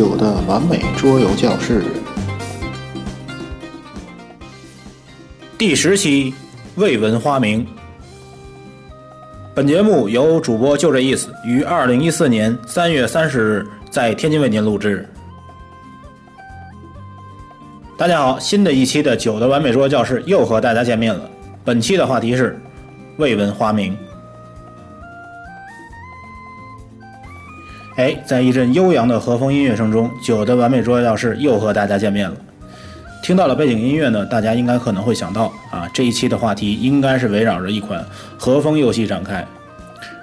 九的完美桌游教室第十期未闻花名。本节目由主播就这意思于二零一四年三月三十日在天津为您录制。大家好，新的一期的九的完美桌游教室又和大家见面了。本期的话题是未闻花名。哎，在一阵悠扬的和风音乐声中，九的完美桌游教室又和大家见面了。听到了背景音乐呢，大家应该可能会想到啊，这一期的话题应该是围绕着一款和风游戏展开，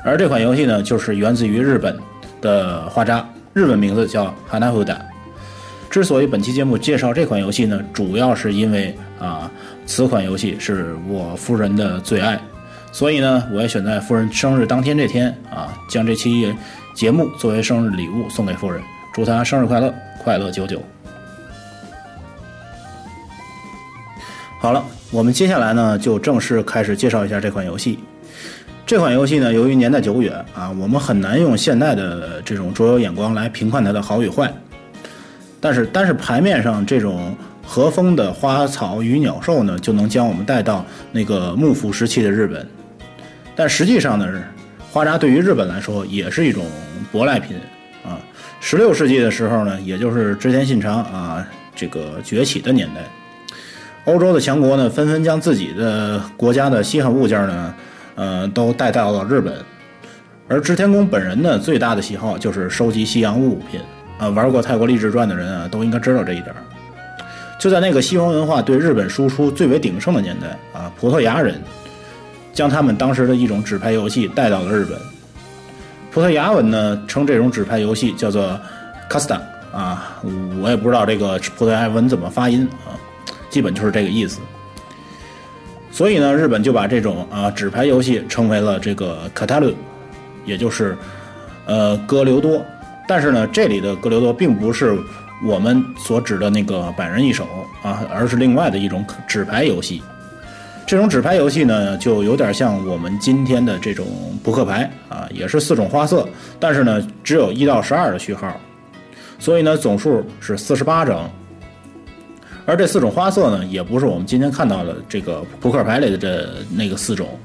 而这款游戏呢，就是源自于日本的花扎，日本名字叫 Hanafuda。之所以本期节目介绍这款游戏呢，主要是因为啊，此款游戏是我夫人的最爱，所以呢，我也选在夫人生日当天这天啊，将这期节目作为生日礼物送给夫人，祝她生日快乐，快乐久久。好了，我们接下来呢就正式开始介绍一下这款游戏。这款游戏呢，由于年代久远啊，我们很难用现代的这种桌游眼光来评判它的好与坏。但是，单是牌面上这种和风的花草与鸟兽呢，就能将我们带到那个幕府时期的日本。但实际上呢，花扎对于日本来说也是一种舶来品啊。十六世纪的时候呢，也就是织田信长啊这个崛起的年代。欧洲的强国呢，纷纷将自己的国家的稀罕物件呢，呃，都带到了日本。而织田宫本人呢，最大的喜好就是收集西洋物品。啊，玩过《太国励志传》的人啊，都应该知道这一点。就在那个西方文化对日本输出最为鼎盛的年代啊，葡萄牙人将他们当时的一种纸牌游戏带到了日本。葡萄牙文呢，称这种纸牌游戏叫做 “casta” 啊，我也不知道这个葡萄牙文怎么发音啊。基本就是这个意思，所以呢，日本就把这种啊纸牌游戏称为了这个卡塔鲁，也就是呃哥留多。但是呢，这里的哥留多并不是我们所指的那个百人一手啊，而是另外的一种纸牌游戏。这种纸牌游戏呢，就有点像我们今天的这种扑克牌啊，也是四种花色，但是呢，只有一到十二的序号，所以呢，总数是四十八张。而这四种花色呢，也不是我们今天看到的这个扑克牌里的这那个四种，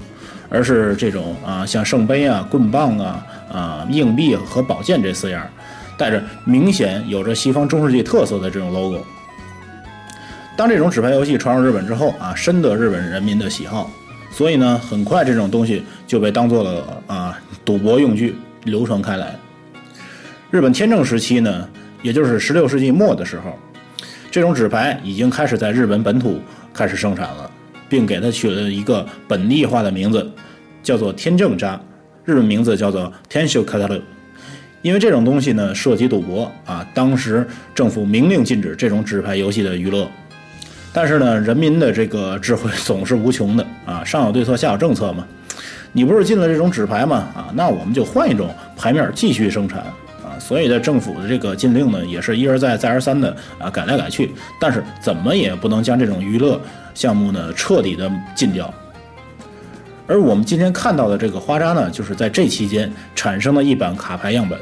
而是这种啊，像圣杯啊、棍棒啊、啊硬币和宝剑这四样，带着明显有着西方中世纪特色的这种 logo。当这种纸牌游戏传入日本之后啊，深得日本人民的喜好，所以呢，很快这种东西就被当做了啊赌博用具流传开来。日本天正时期呢，也就是十六世纪末的时候。这种纸牌已经开始在日本本土开始生产了，并给它取了一个本地化的名字，叫做天正扎，日本名字叫做 Tensho Kataru。因为这种东西呢涉及赌博啊，当时政府明令禁止这种纸牌游戏的娱乐。但是呢，人民的这个智慧总是无穷的啊，上有对策，下有政策嘛。你不是禁了这种纸牌吗？啊，那我们就换一种牌面继续生产啊。所以，的政府的这个禁令呢，也是一而再、再而三的啊改来改去，但是怎么也不能将这种娱乐项目呢彻底的禁掉。而我们今天看到的这个花扎呢，就是在这期间产生的一版卡牌样本。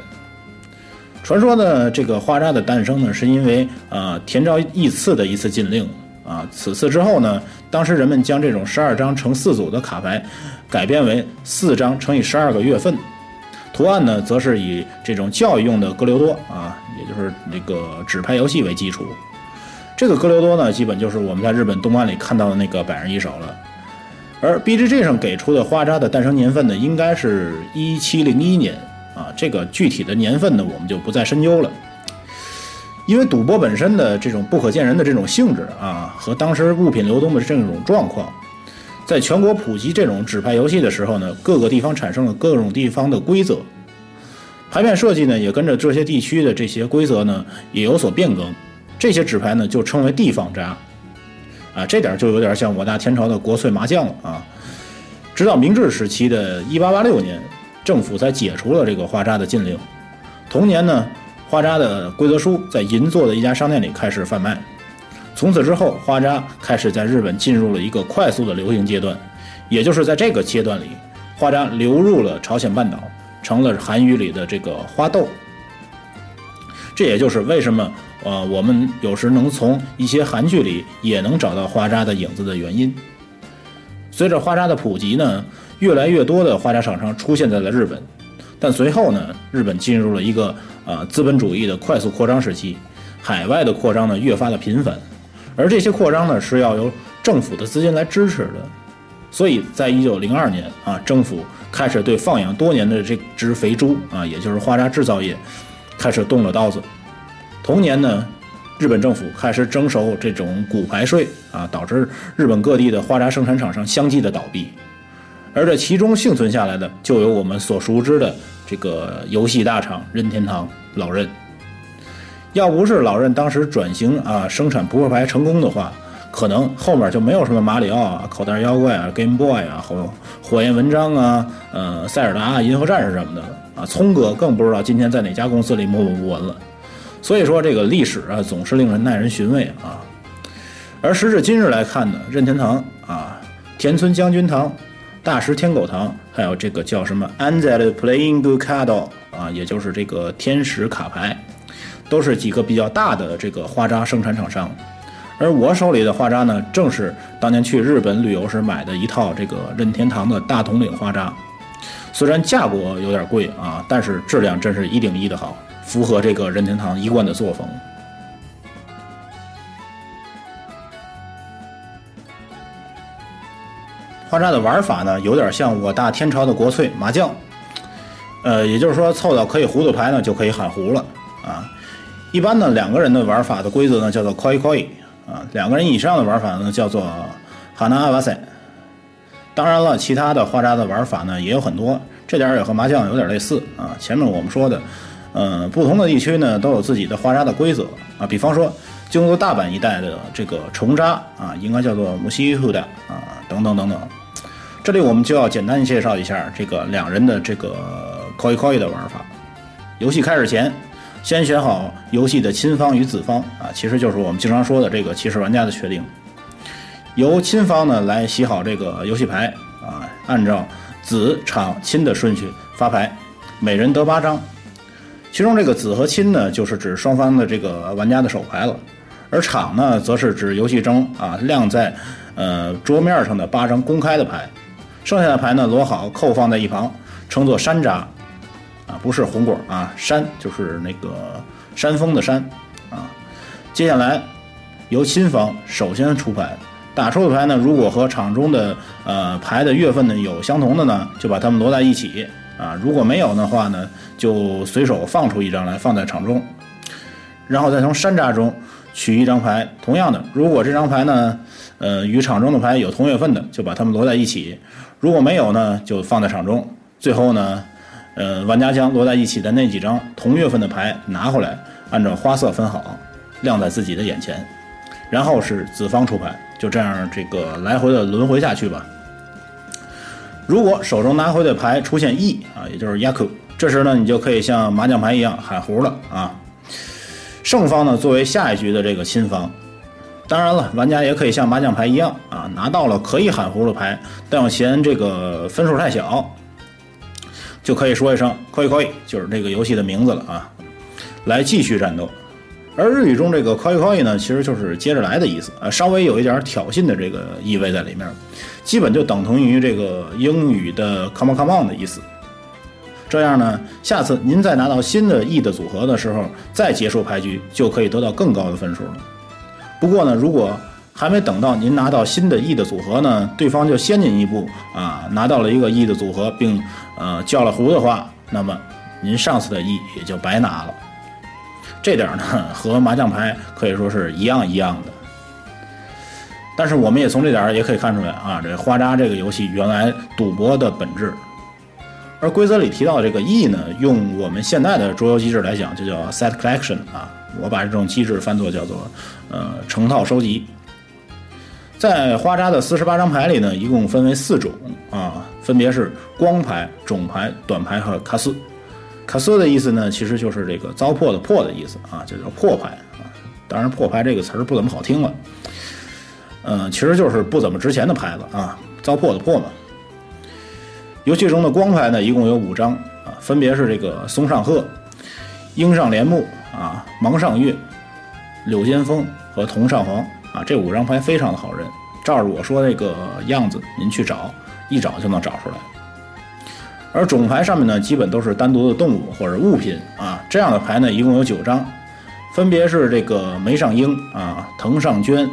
传说呢，这个花扎的诞生呢，是因为啊田昭义次的一次禁令啊，此次之后呢，当时人们将这种十二张乘四组的卡牌改编为四张乘以十二个月份。图案呢，则是以这种教育用的哥留多啊，也就是那个纸牌游戏为基础。这个哥留多呢，基本就是我们在日本动漫里看到的那个百人一手了。而 BGG 上给出的花扎的诞生年份呢，应该是一七零一年啊。这个具体的年份呢，我们就不再深究了。因为赌博本身的这种不可见人的这种性质啊，和当时物品流动的这种状况。在全国普及这种纸牌游戏的时候呢，各个地方产生了各种地方的规则，牌面设计呢也跟着这些地区的这些规则呢也有所变更。这些纸牌呢就称为地方渣，啊，这点就有点像我大天朝的国粹麻将了啊。直到明治时期的1886年，政府才解除了这个花渣的禁令。同年呢，花扎的规则书在银座的一家商店里开始贩卖。从此之后，花扎开始在日本进入了一个快速的流行阶段，也就是在这个阶段里，花扎流入了朝鲜半岛，成了韩语里的这个花豆。这也就是为什么呃我们有时能从一些韩剧里也能找到花扎的影子的原因。随着花扎的普及呢，越来越多的花扎厂商出现在了日本，但随后呢，日本进入了一个啊资本主义的快速扩张时期，海外的扩张呢越发的频繁，而这些扩张呢是要由政府的资金来支持的，所以在一九零二年啊，政府开始对放养多年的这只肥猪啊，也就是花扎制造业，开始动了刀子。同年呢。日本政府开始征收这种骨牌税啊，导致日本各地的花扎生产厂商相继的倒闭，而这其中幸存下来的就有我们所熟知的这个游戏大厂任天堂老任。要不是老任当时转型啊生产扑克牌成功的话，可能后面就没有什么马里奥啊、口袋妖怪啊、Game Boy 啊、火火焰文章啊、呃塞尔达、银河战士什么的了啊。聪哥更不知道今天在哪家公司里默默无闻了。所以说，这个历史啊，总是令人耐人寻味啊。而时至今日来看呢，任天堂啊、田村将军堂、大石天狗堂，还有这个叫什么 Angel Playing Good Card 啊，也就是这个天使卡牌，都是几个比较大的这个花扎生产厂商。而我手里的花扎呢，正是当年去日本旅游时买的一套这个任天堂的大统领花扎。虽然价格有点贵啊，但是质量真是一顶一的好。符合这个任天堂一贯的作风。花扎的玩法呢，有点像我大天朝的国粹麻将，呃，也就是说凑到可以胡的牌呢，就可以喊胡了啊。一般呢，两个人的玩法的规则呢叫做 koi koi 啊，两个人以上的玩法呢叫做 hana a v a s 当然了，其他的花扎的玩法呢也有很多，这点也和麻将有点类似啊。前面我们说的。嗯，不同的地区呢都有自己的花扎的规则啊，比方说京都大阪一带的这个重扎啊，应该叫做木西户的啊，等等等等。这里我们就要简单介绍一下这个两人的这个 koi koi 的玩法。游戏开始前，先选好游戏的亲方与子方啊，其实就是我们经常说的这个骑士玩家的确定。由亲方呢来洗好这个游戏牌啊，按照子、场、亲的顺序发牌，每人得八张。其中这个子和亲呢，就是指双方的这个玩家的手牌了，而场呢，则是指游戏中啊亮在呃桌面上的八张公开的牌，剩下的牌呢摞好扣放在一旁，称作山楂，啊不是红果啊，山就是那个山峰的山啊。接下来由亲方首先出牌，打出的牌呢，如果和场中的呃牌的月份呢有相同的呢，就把它们摞在一起。啊，如果没有的话呢，就随手放出一张来放在场中，然后再从山楂中取一张牌。同样的，如果这张牌呢，呃，与场中的牌有同月份的，就把它们摞在一起；如果没有呢，就放在场中。最后呢，呃，玩家将摞在一起的那几张同月份的牌拿回来，按照花色分好，亮在自己的眼前，然后是子方出牌，就这样这个来回的轮回下去吧。如果手中拿回的牌出现 E 啊，也就是 Yaku，这时呢，你就可以像麻将牌一样喊胡了啊。胜方呢，作为下一局的这个亲方，当然了，玩家也可以像麻将牌一样啊，拿到了可以喊葫芦牌，但又嫌这个分数太小，就可以说一声可以可以，就是这个游戏的名字了啊，来继续战斗。而日语中这个 “koi koi” 呢，其实就是接着来的意思啊，稍微有一点挑衅的这个意味在里面，基本就等同于这个英语的 “come on come on” 的意思。这样呢，下次您再拿到新的 “e” 的组合的时候，再结束牌局，就可以得到更高的分数了。不过呢，如果还没等到您拿到新的 “e” 的组合呢，对方就先进一步啊，拿到了一个 “e” 的组合，并呃叫了胡的话，那么您上次的 “e” 也就白拿了。这点呢，和麻将牌可以说是一样一样的。但是我们也从这点也可以看出来啊，这花扎这个游戏原来赌博的本质。而规则里提到这个 E 呢，用我们现在的桌游机制来讲，就叫 Set Collection 啊。我把这种机制翻作叫做呃成套收集。在花扎的四十八张牌里呢，一共分为四种啊，分别是光牌、种牌、短牌和卡斯。卡斯的意思呢，其实就是这个糟粕的破的意思啊，就叫破牌啊。当然，破牌这个词儿不怎么好听了，嗯，其实就是不怎么值钱的牌子啊，糟粕的破嘛。游戏中的光牌呢，一共有五张啊，分别是这个松上鹤、樱上莲木、啊、芒上月、柳间风和桐上皇啊，这五张牌非常的好认。照着我说这个样子，您去找，一找就能找出来。而种牌上面呢，基本都是单独的动物或者物品啊。这样的牌呢，一共有九张，分别是这个梅上鹰啊、藤上娟、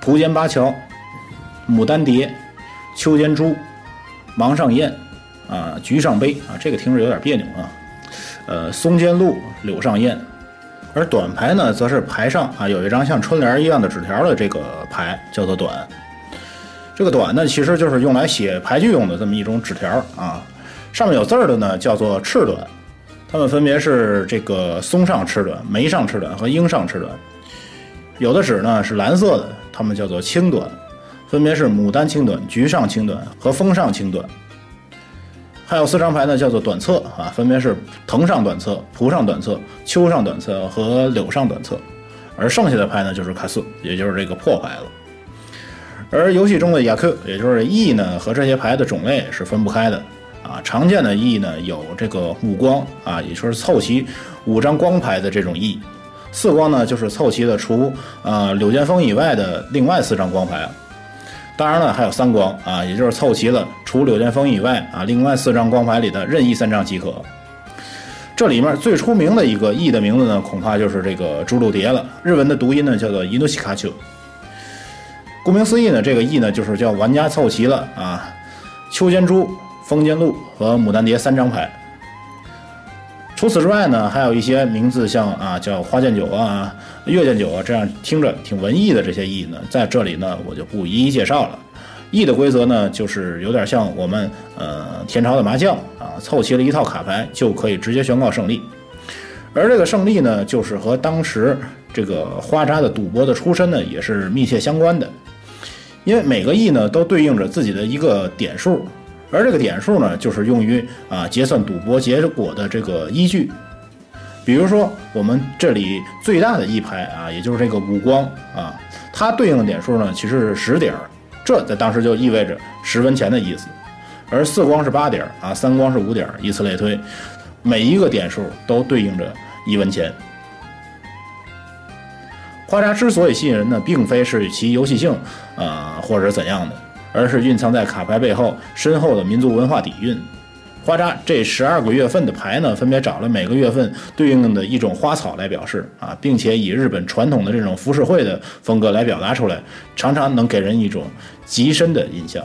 蒲间八桥、牡丹蝶、秋间珠、芒上燕啊、菊上杯啊，这个听着有点别扭啊。呃，松间路、柳上燕。而短牌呢，则是牌上啊有一张像春联一样的纸条的这个牌，叫做短。这个短呢，其实就是用来写牌句用的这么一种纸条啊。上面有字儿的呢，叫做赤短，它们分别是这个松上赤短、梅上赤短和鹰上赤短。有的纸呢是蓝色的，它们叫做青短，分别是牡丹青短、菊上青短和风上青短。还有四张牌呢，叫做短侧啊，分别是藤上短侧、蒲上短侧、秋上短侧和柳上短侧。而剩下的牌呢，就是卡斯，也就是这个破牌了。而游戏中的雅克，也就是 E 呢，和这些牌的种类是分不开的啊。常见的 E 呢，有这个五光啊，也就是凑齐五张光牌的这种 E；四光呢，就是凑齐了除啊柳剑锋以外的另外四张光牌。当然了，还有三光啊，也就是凑齐了除柳剑锋以外啊另外四张光牌里的任意三张即可。这里面最出名的一个翼的名字呢，恐怕就是这个朱鹭蝶了。日文的读音呢叫做伊诺西卡丘。顾名思义呢，这个翼呢就是叫玩家凑齐了啊秋间猪、风间鹿和牡丹蝶三张牌。除此之外呢，还有一些名字像啊叫花见酒啊、月见酒啊，这样听着挺文艺的这些翼呢，在这里呢我就不一一介绍了。翼的规则呢，就是有点像我们呃天朝的麻将啊，凑齐了一套卡牌就可以直接宣告胜利。而这个胜利呢，就是和当时这个花扎的赌博的出身呢，也是密切相关的。因为每个亿呢都对应着自己的一个点数，而这个点数呢，就是用于啊结算赌博结果的这个依据。比如说我们这里最大的一排啊，也就是这个五光啊，它对应的点数呢其实是十点儿，这在当时就意味着十文钱的意思。而四光是八点儿啊，三光是五点儿，以此类推，每一个点数都对应着一文钱。花札之所以吸引人呢，并非是其游戏性，啊、或者怎样的，而是蕴藏在卡牌背后深厚的民族文化底蕴。花札这十二个月份的牌呢，分别找了每个月份对应的一种花草来表示啊，并且以日本传统的这种浮世绘的风格来表达出来，常常能给人一种极深的印象。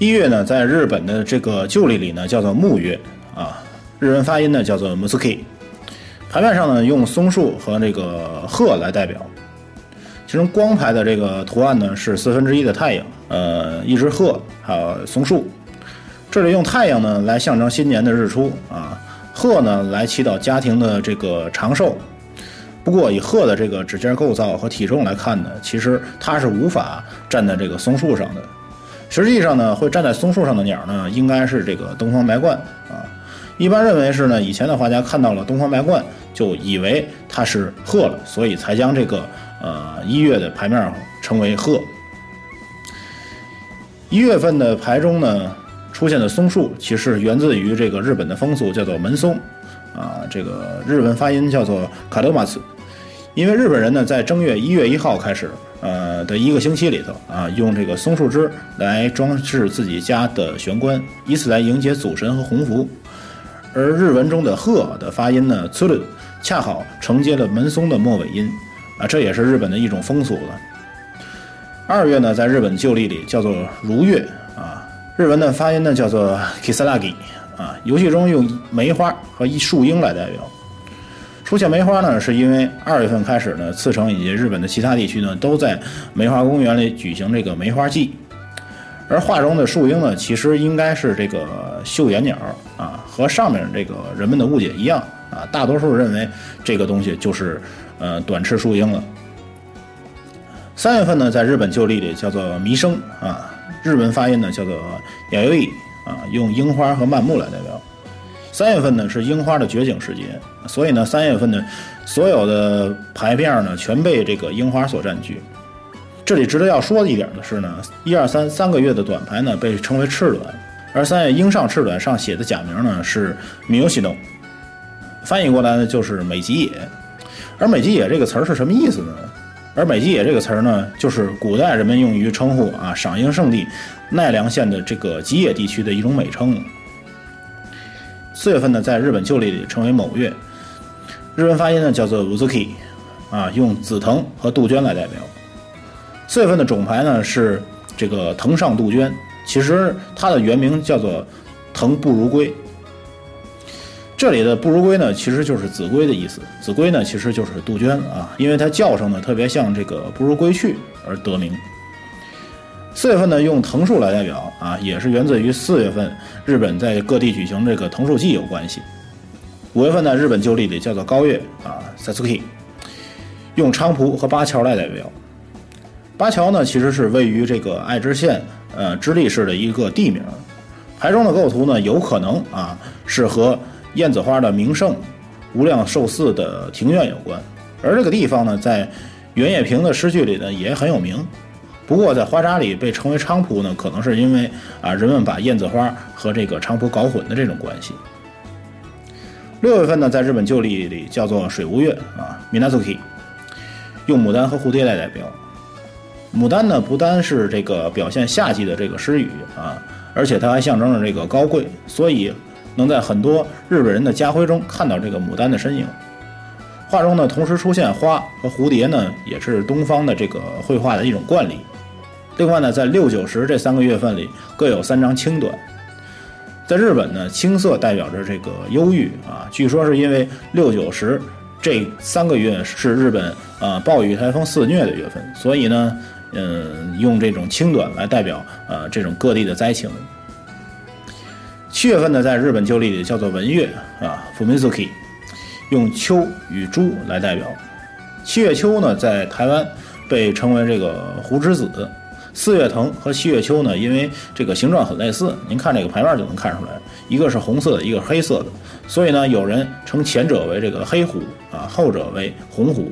一月呢，在日本的这个旧历里呢，叫做木月啊，日文发音呢叫做 musuki。牌面上呢，用松树和那个鹤来代表。其中光牌的这个图案呢是四分之一的太阳，呃，一只鹤，还有松树。这里用太阳呢来象征新年的日出啊，鹤呢来祈祷家庭的这个长寿。不过以鹤的这个指尖构造和体重来看呢，其实它是无法站在这个松树上的。实际上呢，会站在松树上的鸟呢，应该是这个东方白鹳啊。一般认为是呢，以前的画家看到了东方白鹳，就以为它是鹤了，所以才将这个呃一月的牌面称为鹤。一月份的牌中呢出现的松树，其实源自于这个日本的风俗，叫做门松啊，这个日文发音叫做卡德马斯。因为日本人呢，在正月一月一号开始，呃的一个星期里头啊，用这个松树枝来装饰自己家的玄关，以此来迎接祖神和鸿福。而日文中的“鹤”的发音呢 t s u r 恰好承接了门松的末尾音，啊，这也是日本的一种风俗了。二月呢，在日本旧历里叫做如月啊，日文的发音呢叫做 kisaragi 啊，游戏中用梅花和一树樱来代表。出现梅花呢，是因为二月份开始呢，茨城以及日本的其他地区呢，都在梅花公园里举行这个梅花季。而画中的树樱呢，其实应该是这个绣眼鸟啊，和上面这个人们的误解一样啊，大多数认为这个东西就是呃短翅树樱了。三月份呢，在日本旧历里叫做弥生啊，日文发音呢叫做雅优伊啊，用樱花和漫木来代表。三月份呢是樱花的绝景时节，所以呢三月份的所有的牌面呢全被这个樱花所占据。这里值得要说的一点的是呢，一二三三个月的短牌呢被称为赤短，而三月樱上赤短上写的假名呢是米尤西诺。翻译过来呢就是美吉野。而美吉野这个词儿是什么意思呢？而美吉野这个词儿呢，就是古代人们用于称呼啊赏樱圣地奈良县的这个吉野地区的一种美称。四月份呢，在日本旧历里称为卯月，日文发音呢叫做 uzuki，啊，用紫藤和杜鹃来代表。四月份的种牌呢是这个藤上杜鹃，其实它的原名叫做藤不如归。这里的不如归呢，其实就是子规的意思。子规呢，其实就是杜鹃啊，因为它叫声呢特别像这个不如归去而得名。四月份呢，用藤树来代表啊，也是源自于四月份日本在各地举行这个藤树祭有关系。五月份呢，日本旧历里叫做高月啊，Satsuki，用菖蒲和八桥来代表。八桥呢，其实是位于这个爱知县呃知立市的一个地名。牌中的构图呢，有可能啊是和燕子花的名胜无量寿寺的庭院有关，而这个地方呢，在袁叶平的诗句里呢也很有名。不过在花札里被称为菖蒲呢，可能是因为啊人们把燕子花和这个菖蒲搞混的这种关系。六月份呢，在日本旧历里叫做水无月啊，Minazuki，用牡丹和蝴蝶来代表。牡丹呢，不单是这个表现夏季的这个诗语啊，而且它还象征着这个高贵，所以。能在很多日本人的家徽中看到这个牡丹的身影。画中呢，同时出现花和蝴蝶呢，也是东方的这个绘画的一种惯例。另外呢，在六九十这三个月份里，各有三张青短。在日本呢，青色代表着这个忧郁啊，据说是因为六九十这三个月是日本啊暴雨台风肆虐的月份，所以呢，嗯，用这种青短来代表呃这种各地的灾情。七月份呢，在日本旧历里叫做文月啊，Fumizuki，用秋与朱来代表。七月秋呢，在台湾被称为这个胡之子。四月藤和七月秋呢，因为这个形状很类似，您看这个牌面就能看出来，一个是红色的，一个黑色的，所以呢，有人称前者为这个黑虎啊，后者为红虎。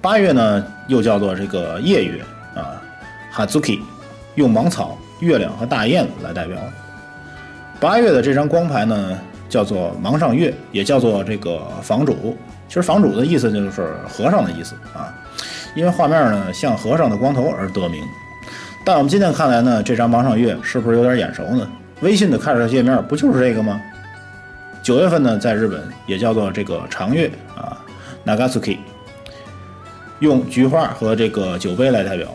八月呢，又叫做这个夜月啊，Hazuki，用芒草。月亮和大雁来代表。八月的这张光牌呢，叫做芒上月，也叫做这个房主。其实房主的意思就是和尚的意思啊，因为画面呢像和尚的光头而得名。但我们今天看来呢，这张芒上月是不是有点眼熟呢？微信的开始界面不就是这个吗？九月份呢，在日本也叫做这个长月啊，Nagatsuki，用菊花和这个酒杯来代表。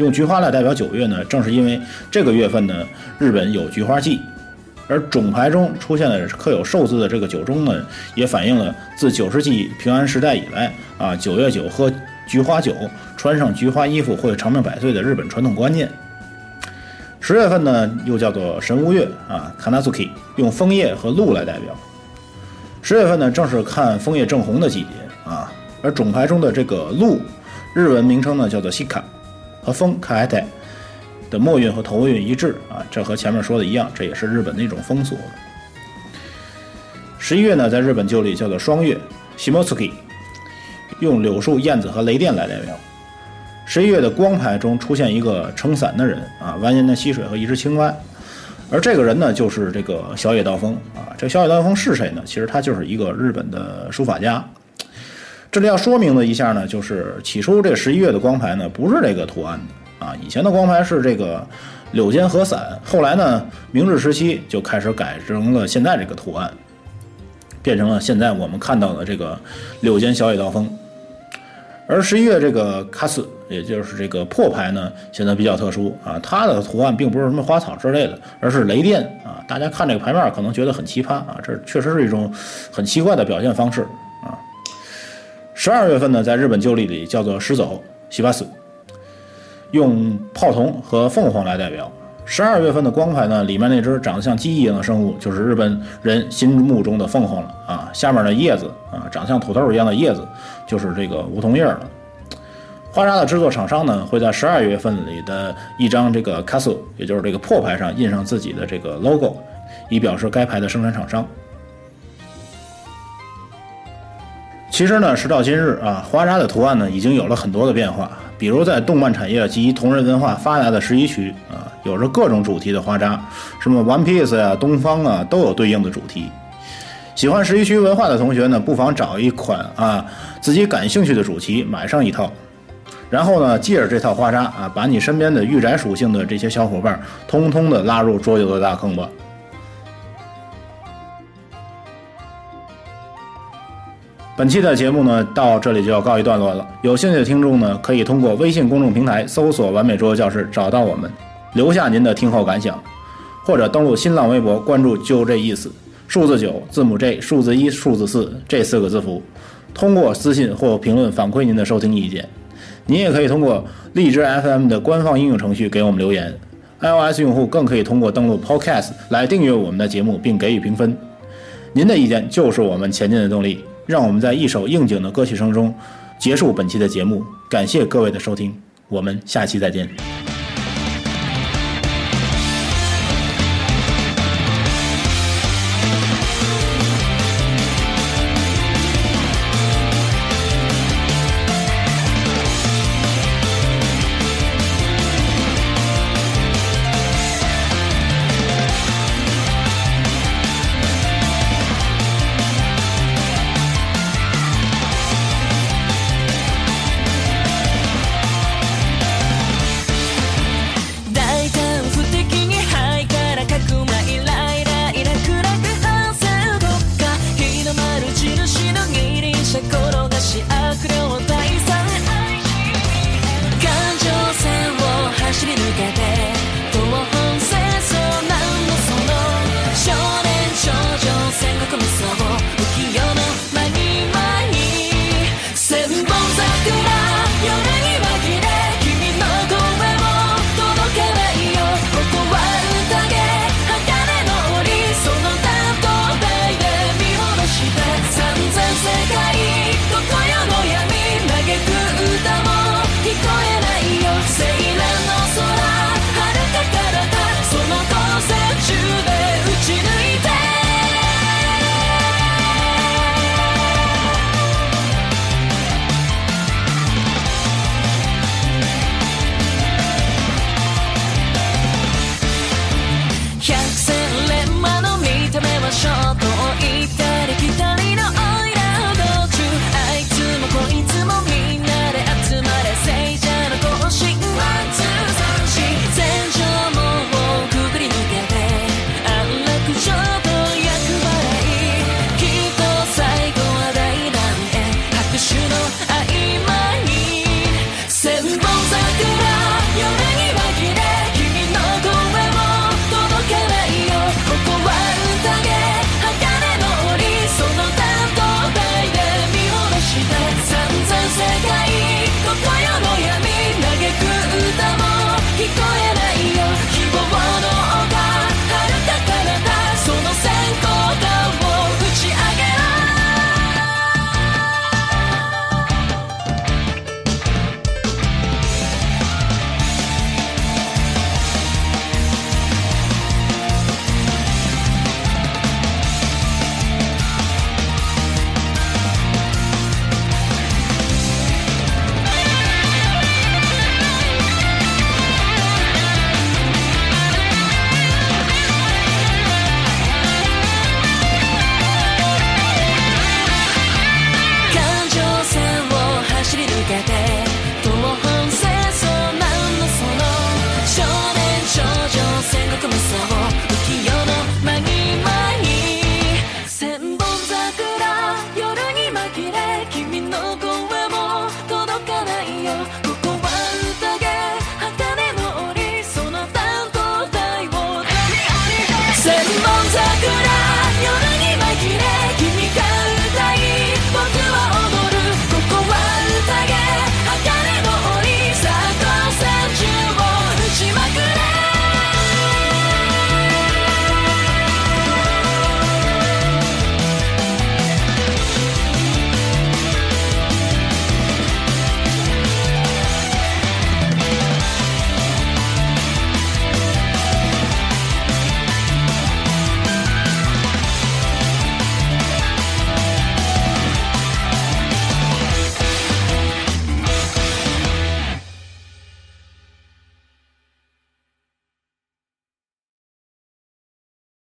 用菊花来代表九月呢，正是因为这个月份呢，日本有菊花季，而种牌中出现的刻有寿字的这个酒盅呢，也反映了自九世纪平安时代以来啊，九月九喝菊花酒，穿上菊花衣服会长命百岁的日本传统观念。十月份呢，又叫做神无月啊，Kanazuki，用枫叶和鹿来代表。十月份呢，正是看枫叶正红的季节啊，而种牌中的这个鹿，日文名称呢叫做西卡。和风卡埃泰的末韵和头韵一致啊，这和前面说的一样，这也是日本的一种风俗。十一月呢，在日本旧历叫做双月，西莫斯基，用柳树、燕子和雷电来代表。十一月的光牌中出现一个撑伞的人啊，蜿蜒的溪水和一只青蛙，而这个人呢，就是这个小野道风啊。这小野道风是谁呢？其实他就是一个日本的书法家。这里要说明的一下呢，就是起初这十一月的光牌呢不是这个图案的啊，以前的光牌是这个柳间和伞，后来呢明治时期就开始改成了现在这个图案，变成了现在我们看到的这个柳间小野道锋。而十一月这个卡斯，也就是这个破牌呢，显得比较特殊啊，它的图案并不是什么花草之类的，而是雷电啊，大家看这个牌面可能觉得很奇葩啊，这确实是一种很奇怪的表现方式。十二月份呢，在日本旧历里叫做狮走西巴斯，用泡桐和凤凰来代表。十二月份的光牌呢，里面那只长得像鸡一样的生物，就是日本人心目中的凤凰了啊。下面的叶子啊，长像土豆一样的叶子，就是这个梧桐叶了。花札的制作厂商呢，会在十二月份里的一张这个卡苏，也就是这个破牌上印上自己的这个 logo，以表示该牌的生产厂商。其实呢，时到今日啊，花札的图案呢已经有了很多的变化。比如在动漫产业及同人文化发达的十一区啊，有着各种主题的花札，什么 One Piece 呀、东方啊，都有对应的主题。喜欢十一区文化的同学呢，不妨找一款啊自己感兴趣的主题买上一套，然后呢，借着这套花扎啊，把你身边的御宅属性的这些小伙伴，通通的拉入桌游的大坑吧。本期的节目呢，到这里就要告一段落了。有兴趣的听众呢，可以通过微信公众平台搜索“完美桌游教室”找到我们，留下您的听后感想，或者登录新浪微博关注“就这意思”。数字九，字母 J，数字一，数字四，这四个字符，通过私信或评论反馈您的收听意见。您也可以通过荔枝 FM 的官方应用程序给我们留言。iOS 用户更可以通过登录 Podcast 来订阅我们的节目并给予评分。您的意见就是我们前进的动力。让我们在一首应景的歌曲声中结束本期的节目。感谢各位的收听，我们下期再见。